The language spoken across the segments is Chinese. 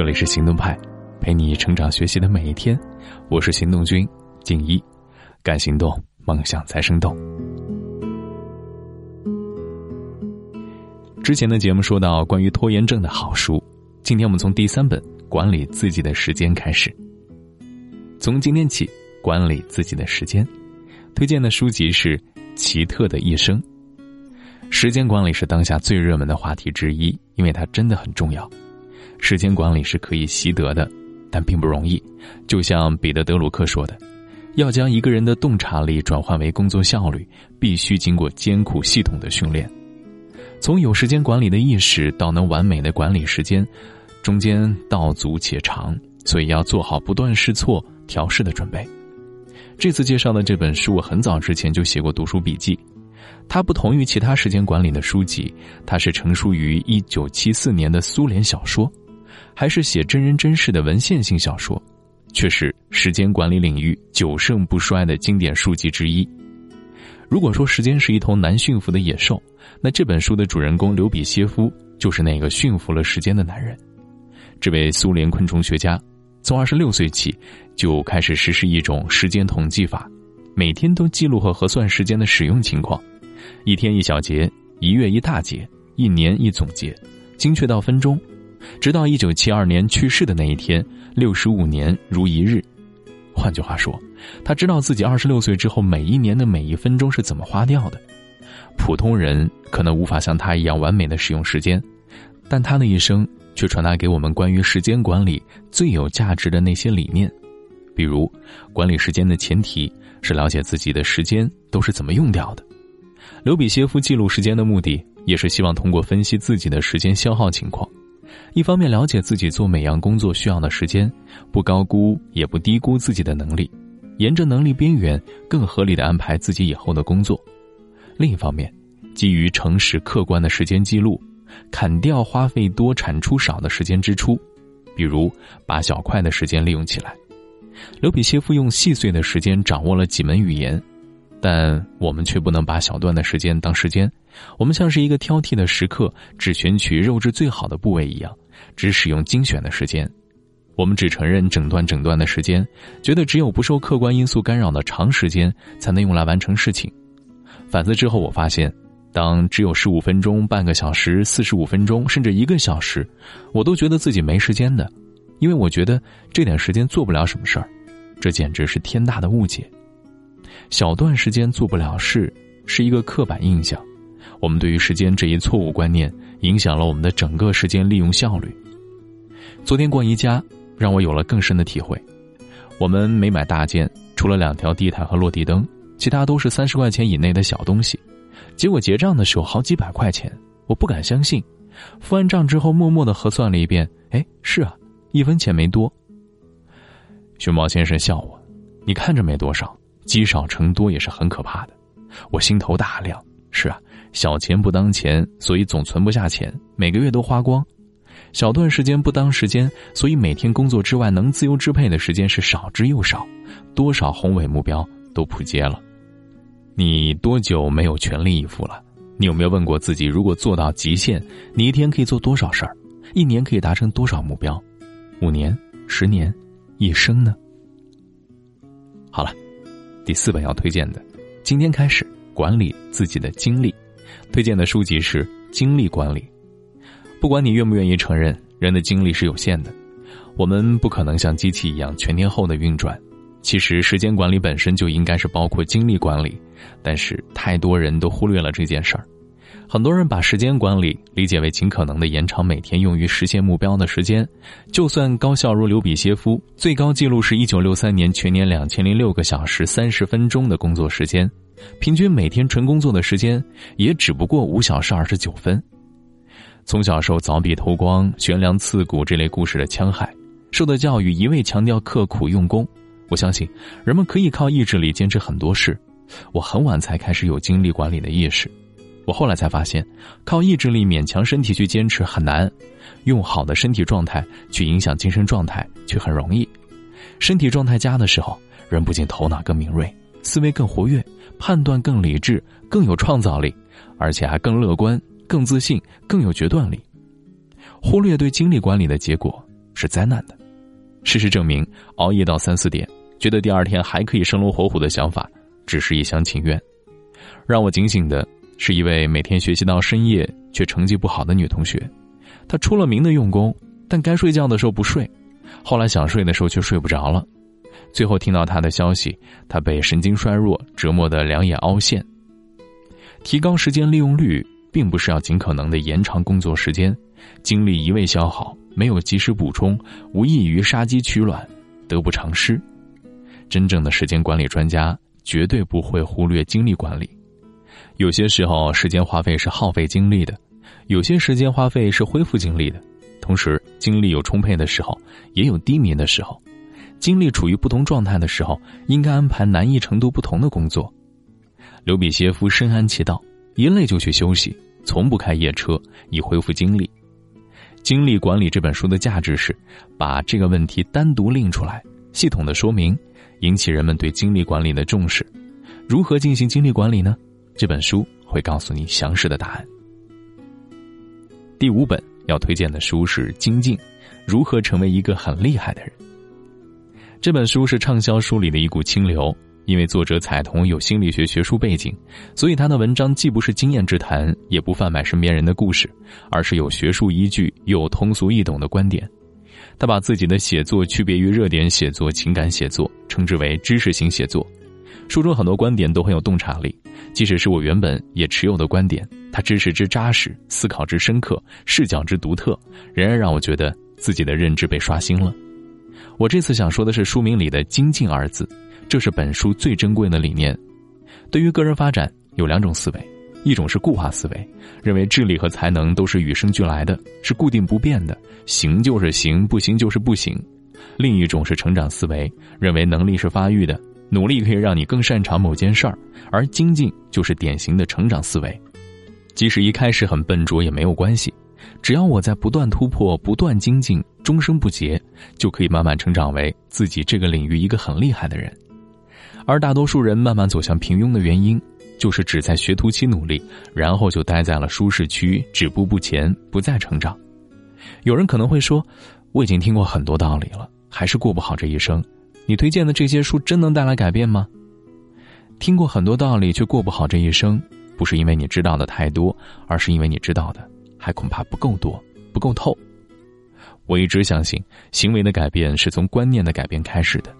这里是行动派，陪你成长学习的每一天。我是行动君静一，敢行动，梦想才生动。之前的节目说到关于拖延症的好书，今天我们从第三本《管理自己的时间》开始。从今天起，管理自己的时间，推荐的书籍是《奇特的一生》。时间管理是当下最热门的话题之一，因为它真的很重要。时间管理是可以习得的，但并不容易。就像彼得·德鲁克说的：“要将一个人的洞察力转换为工作效率，必须经过艰苦系统的训练。从有时间管理的意识到能完美的管理时间，中间道阻且长，所以要做好不断试错、调试的准备。”这次介绍的这本书，我很早之前就写过读书笔记。它不同于其他时间管理的书籍，它是成书于一九七四年的苏联小说。还是写真人真事的文献性小说，却是时间管理领域久盛不衰的经典书籍之一。如果说时间是一头难驯服的野兽，那这本书的主人公刘比歇夫就是那个驯服了时间的男人。这位苏联昆虫学家，从二十六岁起就开始实施一种时间统计法，每天都记录和核算时间的使用情况，一天一小节，一月一大节，一年一总结，精确到分钟。直到一九七二年去世的那一天，六十五年如一日。换句话说，他知道自己二十六岁之后每一年的每一分钟是怎么花掉的。普通人可能无法像他一样完美的使用时间，但他的一生却传达给我们关于时间管理最有价值的那些理念。比如，管理时间的前提是了解自己的时间都是怎么用掉的。刘比歇夫记录时间的目的，也是希望通过分析自己的时间消耗情况。一方面了解自己做每样工作需要的时间，不高估也不低估自己的能力，沿着能力边缘更合理的安排自己以后的工作；另一方面，基于诚实客观的时间记录，砍掉花费多产出少的时间支出，比如把小块的时间利用起来。刘比歇夫用细碎的时间掌握了几门语言。但我们却不能把小段的时间当时间，我们像是一个挑剔的食客，只选取肉质最好的部位一样，只使用精选的时间。我们只承认整段整段的时间，觉得只有不受客观因素干扰的长时间才能用来完成事情。反思之后，我发现，当只有十五分钟、半个小时、四十五分钟，甚至一个小时，我都觉得自己没时间的，因为我觉得这点时间做不了什么事儿，这简直是天大的误解。小段时间做不了事，是一个刻板印象。我们对于时间这一错误观念，影响了我们的整个时间利用效率。昨天逛宜家，让我有了更深的体会。我们没买大件，除了两条地毯和落地灯，其他都是三十块钱以内的小东西。结果结账的时候好几百块钱，我不敢相信。付完账之后，默默的核算了一遍，哎，是啊，一分钱没多。熊猫先生笑我：“你看着没多少。”积少成多也是很可怕的，我心头大亮。是啊，小钱不当钱，所以总存不下钱，每个月都花光；小段时间不当时间，所以每天工作之外能自由支配的时间是少之又少，多少宏伟目标都扑街了。你多久没有全力以赴了？你有没有问过自己，如果做到极限，你一天可以做多少事儿？一年可以达成多少目标？五年、十年、一生呢？好了。第四本要推荐的，今天开始管理自己的精力，推荐的书籍是《精力管理》。不管你愿不愿意承认，人的精力是有限的，我们不可能像机器一样全天候的运转。其实，时间管理本身就应该是包括精力管理，但是太多人都忽略了这件事儿。很多人把时间管理理解为尽可能的延长每天用于实现目标的时间，就算高效如刘比歇夫，最高记录是一九六三年全年两千零六个小时三十分钟的工作时间，平均每天纯工作的时间也只不过五小时二十九分。从小受凿壁偷光、悬梁刺股这类故事的戕害，受的教育一味强调刻苦用功。我相信人们可以靠意志力坚持很多事。我很晚才开始有精力管理的意识。我后来才发现，靠意志力勉强身体去坚持很难，用好的身体状态去影响精神状态却很容易。身体状态佳的时候，人不仅头脑更敏锐，思维更活跃，判断更理智，更有创造力，而且还更乐观、更自信、更有决断力。忽略对精力管理的结果，是灾难的。事实证明，熬夜到三四点，觉得第二天还可以生龙活虎的想法，只是一厢情愿。让我警醒的是一位每天学习到深夜却成绩不好的女同学，她出了名的用功，但该睡觉的时候不睡，后来想睡的时候却睡不着了。最后听到她的消息，她被神经衰弱折磨得两眼凹陷。提高时间利用率，并不是要尽可能的延长工作时间，精力一味消耗。没有及时补充，无异于杀鸡取卵，得不偿失。真正的时间管理专家绝对不会忽略精力管理。有些时候，时间花费是耗费精力的；有些时间花费是恢复精力的。同时，精力有充沛的时候，也有低迷的时候。精力处于不同状态的时候，应该安排难易程度不同的工作。刘比歇夫深谙其道，一累就去休息，从不开夜车，以恢复精力。精力管理这本书的价值是，把这个问题单独拎出来，系统的说明，引起人们对精力管理的重视。如何进行精力管理呢？这本书会告诉你详实的答案。第五本要推荐的书是《精进：如何成为一个很厉害的人》。这本书是畅销书里的一股清流。因为作者彩童有心理学学术背景，所以他的文章既不是经验之谈，也不贩卖身边人的故事，而是有学术依据又通俗易懂的观点。他把自己的写作区别于热点写作、情感写作，称之为知识型写作。书中很多观点都很有洞察力，即使是我原本也持有的观点，他知识之扎实，思考之深刻，视角之独特，仍然让我觉得自己的认知被刷新了。我这次想说的是书名里的“精进”二字。这是本书最珍贵的理念。对于个人发展，有两种思维：一种是固化思维，认为智力和才能都是与生俱来的，是固定不变的，行就是行，不行就是不行；另一种是成长思维，认为能力是发育的，努力可以让你更擅长某件事儿，而精进就是典型的成长思维。即使一开始很笨拙也没有关系，只要我在不断突破、不断精进，终生不竭，就可以慢慢成长为自己这个领域一个很厉害的人。而大多数人慢慢走向平庸的原因，就是只在学徒期努力，然后就待在了舒适区，止步不前，不再成长。有人可能会说：“我已经听过很多道理了，还是过不好这一生。”你推荐的这些书真能带来改变吗？听过很多道理却过不好这一生，不是因为你知道的太多，而是因为你知道的还恐怕不够多，不够透。我一直相信，行为的改变是从观念的改变开始的。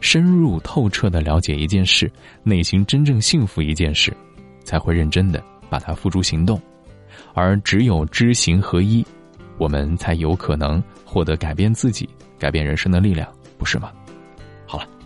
深入透彻的了解一件事，内心真正幸福一件事，才会认真的把它付诸行动，而只有知行合一，我们才有可能获得改变自己、改变人生的力量，不是吗？好了，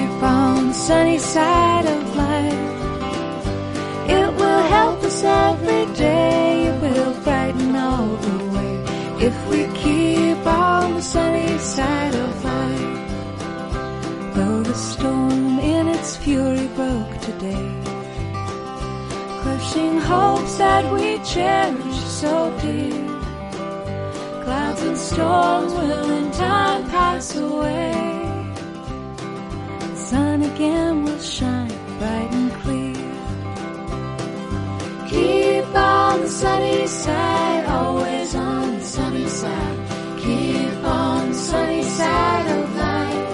sunny side of life. It will help us every day, it will brighten all the way. If we keep on the sunny side of life. Though the storm in its fury broke today, crushing hopes that we cherish so dear. Clouds and storms will in time pass away. Again will shine bright and clear. Keep on the sunny side, always on the sunny side. Keep on the sunny side of life.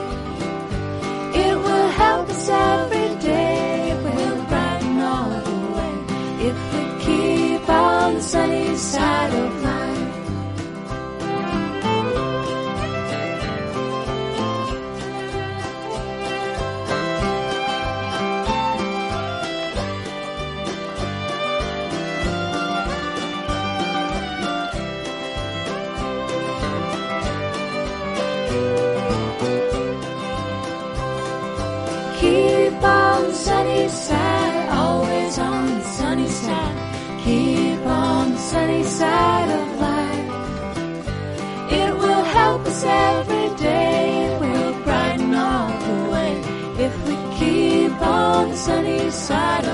It will help us every day. It will brighten all the way. If we keep on the sunny side of help us every day. we'll brighten all the way if we keep on the sunny side.